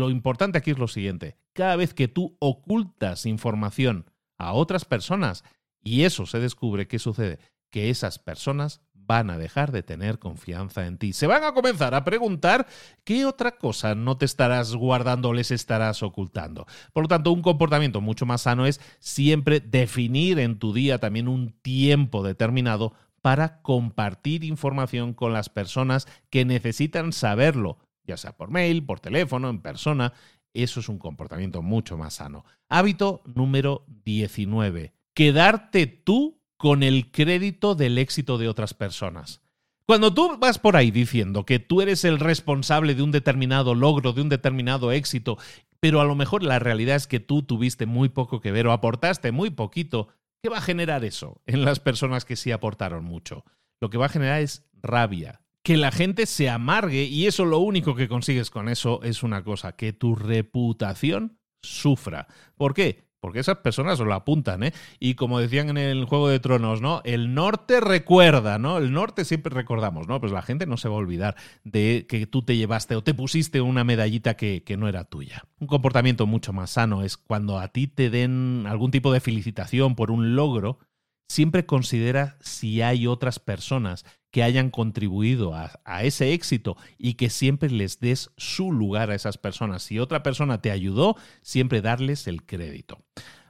importante aquí es lo siguiente. Cada vez que tú ocultas información a otras personas y eso se descubre, ¿qué sucede? Que esas personas van a dejar de tener confianza en ti. Se van a comenzar a preguntar qué otra cosa no te estarás guardando o les estarás ocultando. Por lo tanto, un comportamiento mucho más sano es siempre definir en tu día también un tiempo determinado para compartir información con las personas que necesitan saberlo, ya sea por mail, por teléfono, en persona. Eso es un comportamiento mucho más sano. Hábito número 19. Quedarte tú con el crédito del éxito de otras personas. Cuando tú vas por ahí diciendo que tú eres el responsable de un determinado logro, de un determinado éxito, pero a lo mejor la realidad es que tú tuviste muy poco que ver o aportaste muy poquito, ¿Qué va a generar eso en las personas que sí aportaron mucho? Lo que va a generar es rabia, que la gente se amargue y eso lo único que consigues con eso es una cosa, que tu reputación sufra. ¿Por qué? Porque esas personas lo apuntan, ¿eh? Y como decían en el Juego de Tronos, ¿no? El norte recuerda, ¿no? El norte siempre recordamos, ¿no? Pues la gente no se va a olvidar de que tú te llevaste o te pusiste una medallita que, que no era tuya. Un comportamiento mucho más sano es cuando a ti te den algún tipo de felicitación por un logro siempre considera si hay otras personas que hayan contribuido a, ese éxito y que siempre les des su lugar a esas personas. Si otra persona te ayudó, siempre darles el crédito.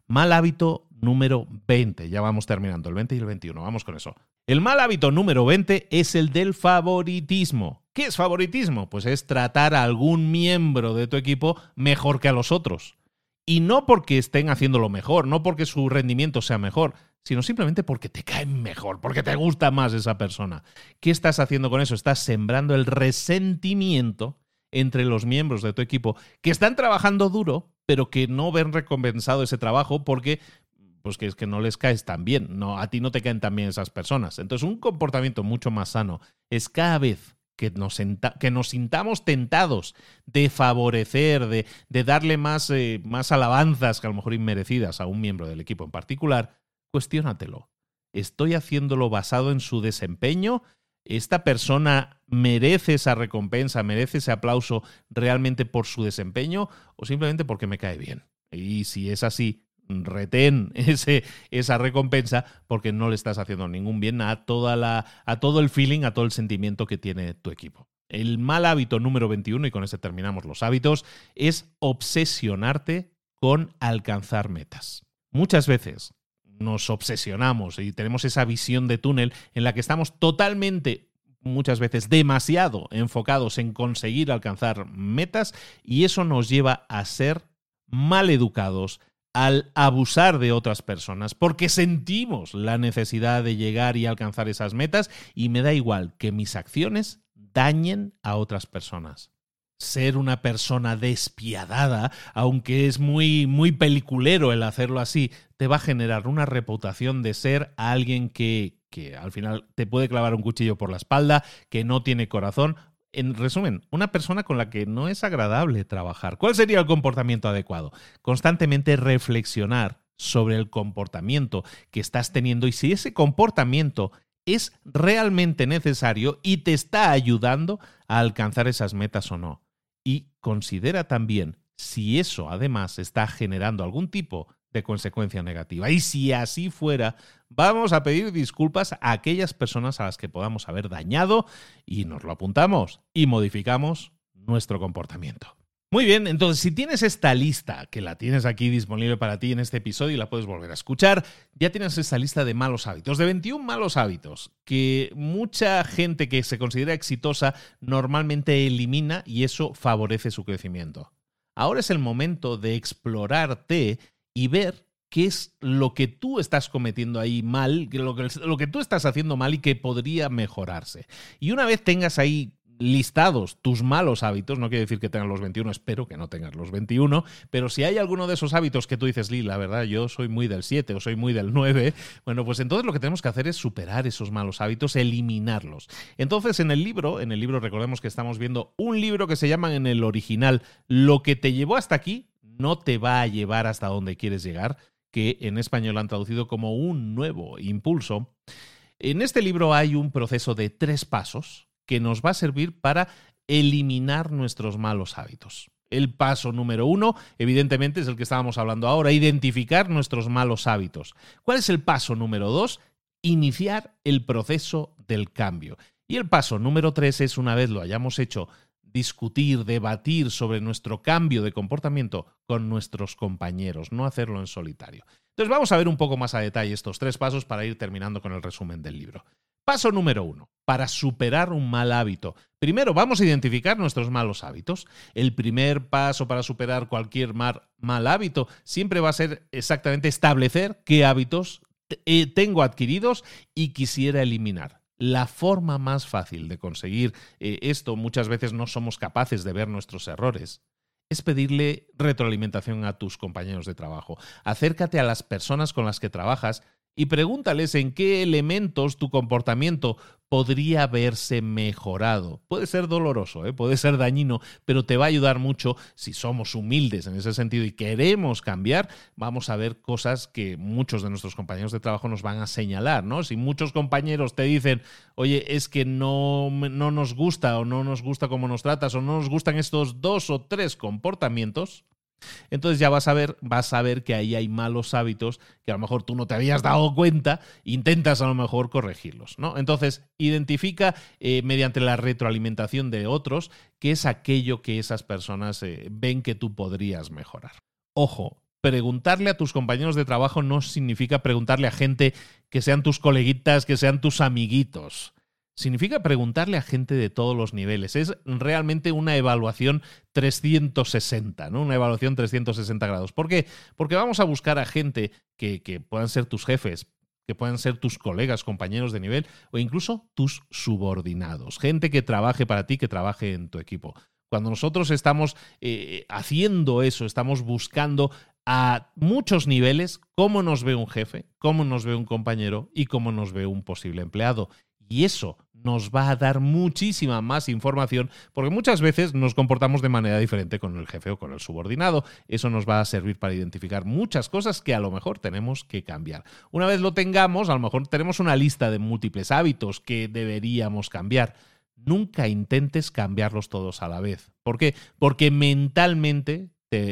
Mal hábito número 20. Ya vamos terminando, el 20 y el 21. Vamos con eso. El mal hábito número 20 es el del favoritismo. ¿Qué es favoritismo? Pues es tratar a algún miembro de tu equipo mejor que a los otros. Y no porque estén haciéndolo mejor, no porque su rendimiento sea mejor, sino simplemente porque te caen mejor, porque te gusta más esa persona. ¿Qué estás haciendo con eso? Estás sembrando el resentimiento entre los miembros de tu equipo que están trabajando duro, pero que no ven recompensado ese trabajo porque pues que es que no les caes tan bien, no, a ti no te caen tan bien esas personas. Entonces, un comportamiento mucho más sano es cada vez que nos, que nos sintamos tentados de favorecer, de, de darle más, eh, más alabanzas que a lo mejor inmerecidas a un miembro del equipo en particular, cuestiónatelo. ¿Estoy haciéndolo basado en su desempeño? ¿Esta persona merece esa recompensa, merece ese aplauso realmente por su desempeño o simplemente porque me cae bien? Y si es así, retén ese, esa recompensa porque no le estás haciendo ningún bien a, toda la, a todo el feeling, a todo el sentimiento que tiene tu equipo. El mal hábito número 21, y con ese terminamos los hábitos, es obsesionarte con alcanzar metas. Muchas veces nos obsesionamos y tenemos esa visión de túnel en la que estamos totalmente muchas veces demasiado enfocados en conseguir alcanzar metas y eso nos lleva a ser mal educados, al abusar de otras personas, porque sentimos la necesidad de llegar y alcanzar esas metas y me da igual que mis acciones dañen a otras personas. Ser una persona despiadada, aunque es muy muy peliculero el hacerlo así, te va a generar una reputación de ser alguien que que al final te puede clavar un cuchillo por la espalda, que no tiene corazón en resumen, una persona con la que no es agradable trabajar. ¿Cuál sería el comportamiento adecuado? Constantemente reflexionar sobre el comportamiento que estás teniendo y si ese comportamiento es realmente necesario y te está ayudando a alcanzar esas metas o no. Y considera también si eso además está generando algún tipo de consecuencia negativa. Y si así fuera, vamos a pedir disculpas a aquellas personas a las que podamos haber dañado y nos lo apuntamos y modificamos nuestro comportamiento. Muy bien, entonces si tienes esta lista, que la tienes aquí disponible para ti en este episodio y la puedes volver a escuchar, ya tienes esta lista de malos hábitos, de 21 malos hábitos que mucha gente que se considera exitosa normalmente elimina y eso favorece su crecimiento. Ahora es el momento de explorarte y ver qué es lo que tú estás cometiendo ahí mal, lo que, lo que tú estás haciendo mal y que podría mejorarse. Y una vez tengas ahí listados tus malos hábitos, no quiere decir que tengas los 21, espero que no tengas los 21, pero si hay alguno de esos hábitos que tú dices, Lee, la verdad, yo soy muy del 7 o soy muy del 9, bueno, pues entonces lo que tenemos que hacer es superar esos malos hábitos, eliminarlos. Entonces, en el libro, en el libro recordemos que estamos viendo un libro que se llama en el original Lo que te llevó hasta aquí, no te va a llevar hasta donde quieres llegar, que en español han traducido como un nuevo impulso. En este libro hay un proceso de tres pasos que nos va a servir para eliminar nuestros malos hábitos. El paso número uno, evidentemente, es el que estábamos hablando ahora, identificar nuestros malos hábitos. ¿Cuál es el paso número dos? Iniciar el proceso del cambio. Y el paso número tres es, una vez lo hayamos hecho, discutir, debatir sobre nuestro cambio de comportamiento con nuestros compañeros, no hacerlo en solitario. Entonces vamos a ver un poco más a detalle estos tres pasos para ir terminando con el resumen del libro. Paso número uno, para superar un mal hábito. Primero vamos a identificar nuestros malos hábitos. El primer paso para superar cualquier mal, hábito siempre va a ser exactamente establecer qué hábitos eh, tengo adquiridos y quisiera eliminar. La forma más fácil de conseguir eh, esto, muchas veces no somos capaces de ver nuestros errores, es pedirle retroalimentación a tus compañeros de trabajo. Acércate a las personas con las que trabajas y pregúntales en qué elementos tu comportamiento podría verse mejorado. Puede ser doloroso, ¿eh? puede ser dañino, pero te va a ayudar mucho si somos humildes en ese sentido y queremos cambiar. Vamos a ver cosas que muchos de nuestros compañeros de trabajo nos van a señalar, ¿no? Si muchos compañeros te dicen, oye, es que no, no nos gusta o no nos gusta cómo nos tratas o no nos gustan estos dos o tres comportamientos, Entonces ya vas a ver, vas a ver que ahí hay malos hábitos que a lo mejor tú no te habías dado cuenta, intentas a lo mejor corregirlos, ¿no? Entonces, identifica eh, mediante la retroalimentación de otros qué es aquello que esas personas eh, ven que tú podrías mejorar. Ojo, preguntarle a tus compañeros de trabajo no significa preguntarle a gente que sean tus coleguitas, que sean tus amiguitos significa preguntarle a gente de todos los niveles. Es realmente una evaluación 360, ¿no? Una evaluación 360 grados. ¿Por qué? Porque vamos a buscar a gente que, que puedan ser tus jefes, que puedan ser tus colegas, compañeros de nivel o incluso tus subordinados. Gente que trabaje para ti, que trabaje en tu equipo. Cuando nosotros estamos eh, haciendo eso, estamos buscando a muchos niveles cómo nos ve un jefe, cómo nos ve un compañero y cómo nos ve un posible empleado. Y eso nos va a dar muchísima más información porque muchas veces nos comportamos de manera diferente con el jefe o con el subordinado. Eso nos va a servir para identificar muchas cosas que a lo mejor tenemos que cambiar. Una vez lo tengamos, a lo mejor tenemos una lista de múltiples hábitos que deberíamos cambiar. Nunca intentes cambiarlos todos a la vez. ¿Por qué? Porque mentalmente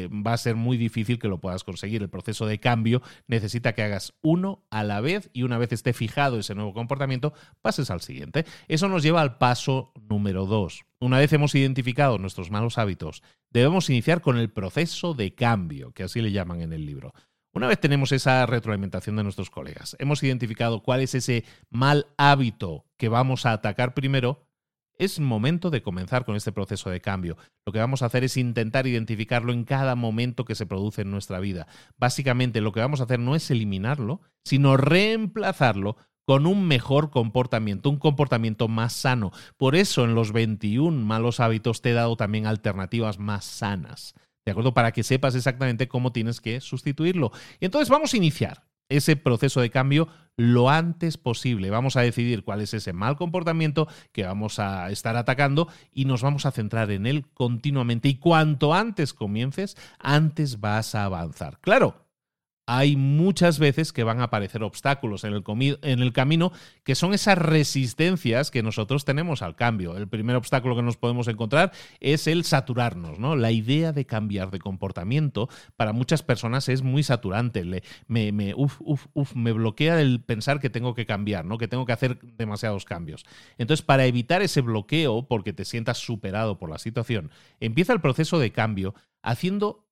va a ser muy difícil que lo puedas conseguir. El proceso de cambio necesita que hagas uno a la vez y una vez esté fijado ese nuevo comportamiento, pases al siguiente. Eso nos lleva al paso número dos. Una vez hemos identificado nuestros malos hábitos, debemos iniciar con el proceso de cambio, que así le llaman en el libro. Una vez tenemos esa retroalimentación de nuestros colegas, hemos identificado cuál es ese mal hábito que vamos a atacar primero, es momento de comenzar con este proceso de cambio. Lo que vamos a hacer es intentar identificarlo en cada momento que se produce en nuestra vida. Básicamente lo que vamos a hacer no es eliminarlo, sino reemplazarlo con un mejor comportamiento, un comportamiento más sano. Por eso en los 21 malos hábitos te he dado también alternativas más sanas. ¿De acuerdo? Para que sepas exactamente cómo tienes que sustituirlo. Y entonces vamos a iniciar ese proceso de cambio lo antes posible. Vamos a decidir cuál es ese mal comportamiento que vamos a estar atacando y nos vamos a centrar en él continuamente. Y cuanto antes comiences, antes vas a avanzar. Claro, hay muchas veces que van a aparecer obstáculos en el, en el, camino que son esas resistencias que nosotros tenemos al cambio. El primer obstáculo que nos podemos encontrar es el saturarnos, ¿no? La idea de cambiar de comportamiento para muchas personas es muy saturante. me, me, me bloquea el pensar que tengo que cambiar, ¿no? Que tengo que hacer demasiados cambios. Entonces, para evitar ese bloqueo, porque te sientas superado por la situación, empieza el proceso de cambio haciendo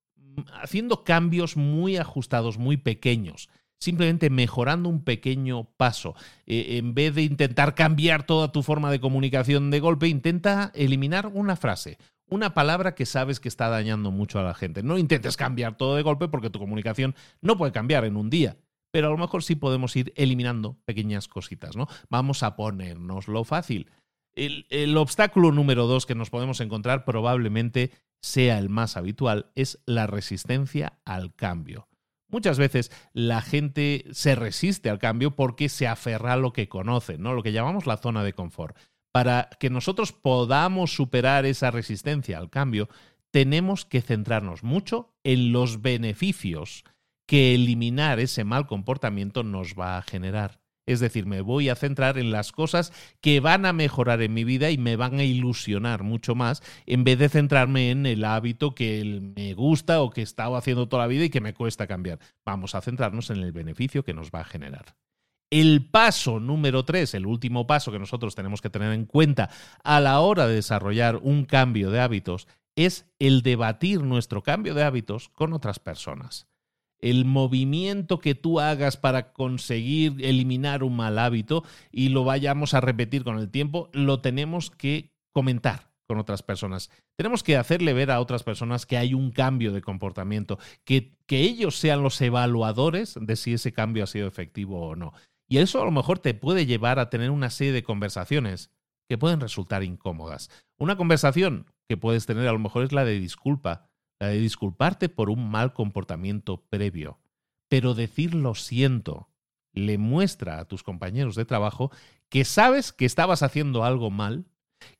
haciendo cambios muy ajustados, muy pequeños simplemente mejorando un pequeño paso. Eh, en vez de intentar cambiar toda tu forma de comunicación de golpe, intenta eliminar una frase, una palabra que sabes que está dañando mucho a la gente. No intentes cambiar todo de golpe porque tu comunicación no puede cambiar en un día. Pero a lo mejor sí podemos ir eliminando pequeñas cositas, ¿no? Vamos a ponernos lo fácil. El, el obstáculo número dos que nos podemos encontrar probablemente sea el más habitual, es la resistencia al cambio. Muchas veces la gente se resiste al cambio porque se aferra a lo que conoce, ¿no? Lo que llamamos la zona de confort. Para que nosotros podamos superar esa resistencia al cambio, tenemos que centrarnos mucho en los beneficios que eliminar ese mal comportamiento nos va a generar. Es decir, me voy a centrar en las cosas que van a mejorar en mi vida y me van a ilusionar mucho más, en vez de centrarme en el hábito que me gusta o que he estado haciendo toda la vida y que me cuesta cambiar. Vamos a centrarnos en el beneficio que nos va a generar. El paso número tres, el último paso que nosotros tenemos que tener en cuenta a la hora de desarrollar un cambio de hábitos, es el debatir nuestro cambio de hábitos con otras personas el movimiento que tú hagas para conseguir eliminar un mal hábito y lo vayamos a repetir con el tiempo, lo tenemos que comentar con otras personas. Tenemos que hacerle ver a otras personas que hay un cambio de comportamiento, que, que ellos sean los evaluadores de si ese cambio ha sido efectivo o no. Y eso a lo mejor te puede llevar a tener una serie de conversaciones que pueden resultar incómodas. Una conversación que puedes tener a lo mejor es la de disculpa la de disculparte por un mal comportamiento previo. Pero decir lo siento le muestra a tus compañeros de trabajo que sabes que estabas haciendo algo mal,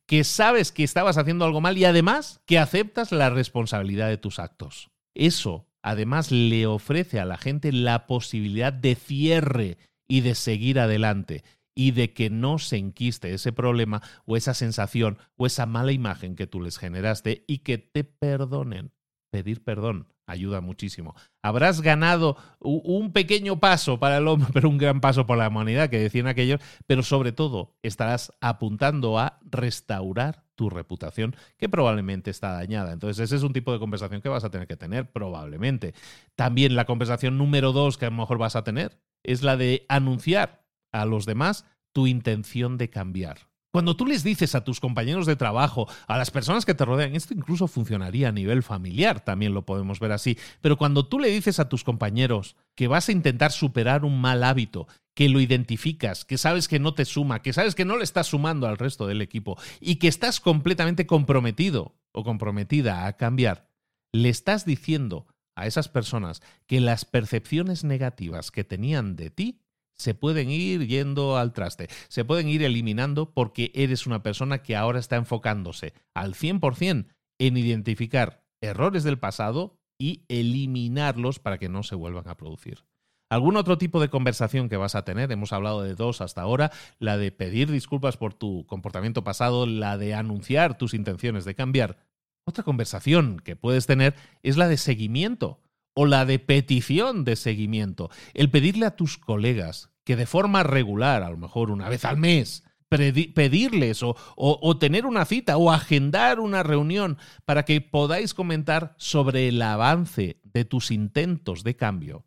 que sabes que estabas haciendo algo mal y además que aceptas la responsabilidad de tus actos. Eso además le ofrece a la gente la posibilidad de cierre y de seguir adelante y de que no se enquiste ese problema o esa sensación o esa mala imagen que tú les generaste y que te perdonen pedir perdón ayuda muchísimo. Habrás ganado un pequeño paso para el hombre, pero un gran paso por la humanidad, que decían aquellos, pero sobre todo estarás apuntando a restaurar tu reputación, que probablemente está dañada. Entonces, ese es un tipo de conversación que vas a tener que tener, probablemente. También la conversación número dos que a lo mejor vas a tener es la de anunciar a los demás tu intención de cambiar. Cuando tú les dices a tus compañeros de trabajo, a las personas que te rodean, esto incluso funcionaría a nivel familiar, también lo podemos ver así, pero cuando tú le dices a tus compañeros que vas a intentar superar un mal hábito, que lo identificas, que sabes que no te suma, que sabes que no le estás sumando al resto del equipo y que estás completamente comprometido o comprometida a cambiar, le estás diciendo a esas personas que las percepciones negativas que tenían de ti se pueden ir yendo al traste, se pueden ir eliminando porque eres una persona que ahora está enfocándose al 100% en identificar errores del pasado y eliminarlos para que no se vuelvan a producir. ¿Algún otro tipo de conversación que vas a tener? Hemos hablado de dos hasta ahora, la de pedir disculpas por tu comportamiento pasado, la de anunciar tus intenciones de cambiar. Otra conversación que puedes tener es la de seguimiento o la de petición de seguimiento, el pedirle a tus colegas que de forma regular, a lo mejor una vez al mes, pedirles o, o, tener una cita o agendar una reunión para que podáis comentar sobre el avance de tus intentos de cambio.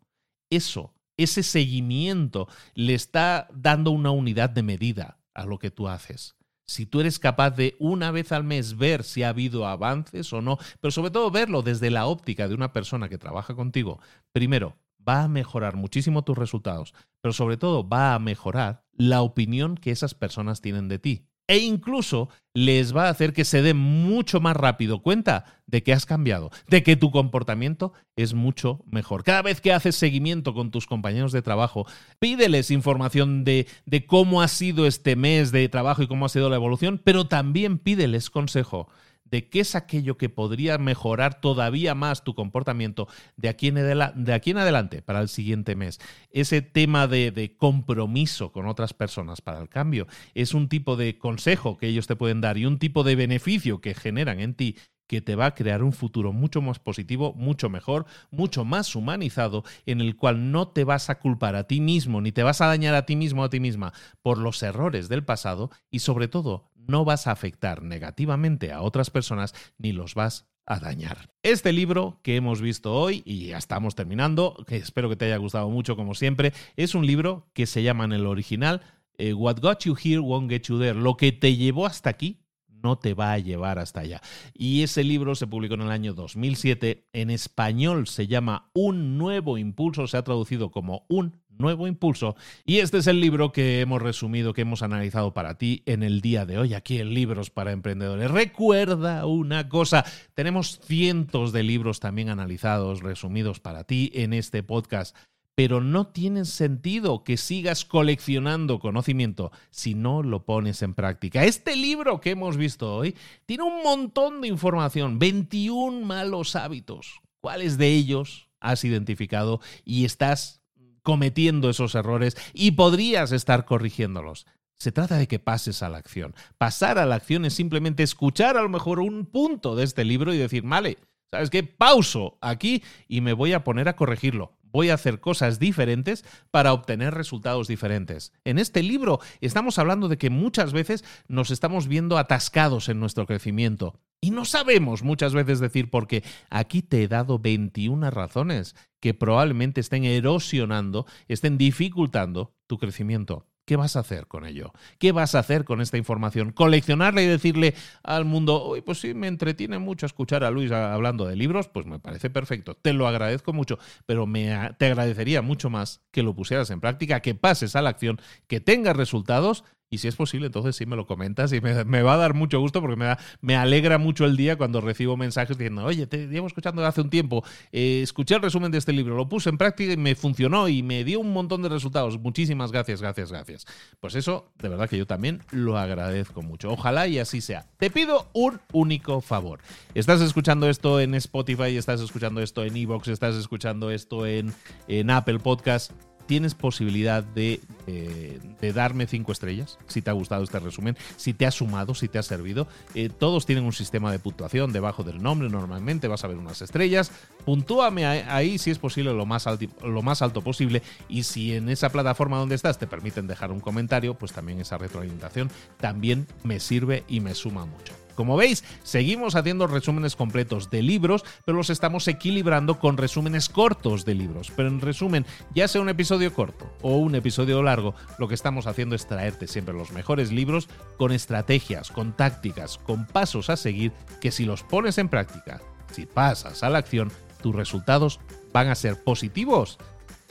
Eso, ese seguimiento le está dando una unidad de medida a lo que tú haces si tú eres capaz de una vez al mes ver si ha habido avances o no, pero sobre todo verlo desde la óptica de una persona que trabaja contigo, primero, va a mejorar muchísimo tus resultados, pero sobre todo va a mejorar la opinión que esas personas tienen de ti e incluso les va a hacer que se den mucho más rápido cuenta de que has cambiado, de que tu comportamiento es mucho mejor. Cada vez que haces seguimiento con tus compañeros de trabajo, pídeles información de, de cómo ha sido este mes de trabajo y cómo ha sido la evolución, pero también pídeles consejo de qué es aquello que podría mejorar todavía más tu comportamiento de aquí en, de aquí en adelante para el siguiente mes. Ese tema de, de, compromiso con otras personas para el cambio es un tipo de consejo que ellos te pueden dar y un tipo de beneficio que generan en ti que te va a crear un futuro mucho más positivo, mucho mejor, mucho más humanizado, en el cual no te vas a culpar a ti mismo, ni te vas a dañar a ti mismo o a ti misma por los errores del pasado y sobre todo no vas a afectar negativamente a otras personas ni los vas a dañar. Este libro que hemos visto hoy, y ya estamos terminando, que espero que te haya gustado mucho como siempre, es un libro que se llama en el original eh, What Got You Here Won't Get You There, lo que te llevó hasta aquí no te va a llevar hasta allá. Y ese libro se publicó en el año 2007, en español se llama Un nuevo impulso, se ha traducido como Un nuevo impulso. Y este es el libro que hemos resumido, que hemos analizado para ti en el día de hoy, aquí en Libros para Emprendedores. Recuerda una cosa, tenemos cientos de libros también analizados, resumidos para ti en este podcast pero no tiene sentido que sigas coleccionando conocimiento si no lo pones en práctica. Este libro que hemos visto hoy tiene un montón de información, 21 malos hábitos. ¿Cuáles de ellos has identificado y estás cometiendo esos errores y podrías estar corrigiéndolos? Se trata de que pases a la acción. Pasar a la acción es simplemente escuchar a lo mejor un punto de este libro y decir, vale, ¿sabes qué? Pauso aquí y me voy a poner a corregirlo voy a hacer cosas diferentes para obtener resultados diferentes. En este libro estamos hablando de que muchas veces nos estamos viendo atascados en nuestro crecimiento. Y no sabemos muchas veces decir por qué. Aquí te he dado 21 razones que probablemente estén erosionando, estén dificultando tu crecimiento. ¿Qué vas a hacer con ello? ¿Qué vas a hacer con esta información? ¿Coleccionarla y decirle al mundo, pues sí, me entretiene mucho escuchar a Luis hablando de libros? Pues me parece perfecto, te lo agradezco mucho, pero me, te agradecería mucho más que lo pusieras en práctica, que pases a la acción, que tengas resultados y si es posible, entonces sí me lo comentas y me, va a dar mucho gusto porque me, me alegra mucho el día cuando recibo mensajes diciendo, oye, te llevo escuchando hace un tiempo, eh, escuché el resumen de este libro, lo puse en práctica y me funcionó y me dio un montón de resultados. Muchísimas gracias, gracias, gracias. Pues eso, de verdad que yo también lo agradezco mucho. Ojalá y así sea. Te pido un único favor. Estás escuchando esto en Spotify, estás escuchando esto en Evox, estás escuchando esto en, en Apple Podcast tienes posibilidad de eh, de darme cinco estrellas, si te ha gustado este resumen, si te ha sumado, si te ha servido. Eh, todos tienen un sistema de puntuación debajo del nombre, normalmente vas a ver unas estrellas. Puntúame ahí si es posible lo más, lo más alto posible y si en esa plataforma donde estás te permiten dejar un comentario, pues también esa retroalimentación también me sirve y me suma mucho. Como veis, seguimos haciendo resúmenes completos de libros, pero los estamos equilibrando con resúmenes cortos de libros. Pero en resumen, ya sea un episodio corto o un episodio largo, lo que estamos haciendo es traerte siempre los mejores libros con estrategias, con tácticas, con pasos a seguir que si los pones en práctica, si pasas a la acción, tus resultados van a ser positivos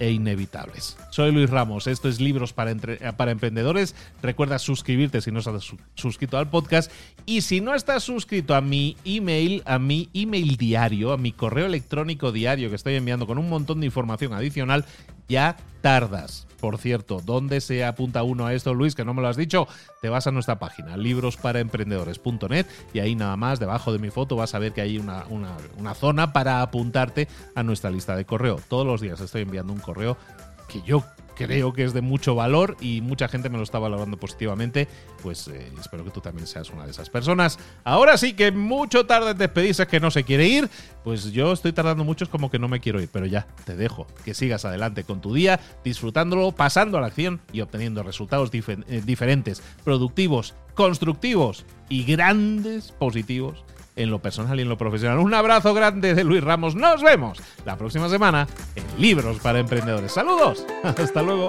e inevitables. Soy Luis Ramos, esto es Libros para, para Emprendedores. Recuerda suscribirte si no estás suscrito al podcast y si no estás suscrito a mi email, a mi email diario, a mi correo electrónico diario que estoy enviando con un montón de información adicional, ya tardas. Por cierto, ¿dónde se apunta uno a esto, Luis? Que no me lo has dicho. Te vas a nuestra página, librosparaemprendedores.net, y ahí nada más, debajo de mi foto, vas a ver que hay una, una zona para apuntarte a nuestra lista de correo. Todos los días estoy enviando un correo que yo creo que es de mucho valor y mucha gente me lo está valorando positivamente, pues eh, espero que tú también seas una de esas personas. Ahora sí que mucho tarde en despedirse que no se quiere ir, pues yo estoy tardando mucho, es como que no me quiero ir, pero ya, te dejo que sigas adelante con tu día, disfrutándolo, pasando a la acción y obteniendo resultados eh, diferentes, productivos, constructivos y grandes positivos en lo personal y en lo profesional. Un abrazo grande de Luis Ramos. Nos vemos la próxima semana en Libros para Emprendedores. Saludos. Hasta luego.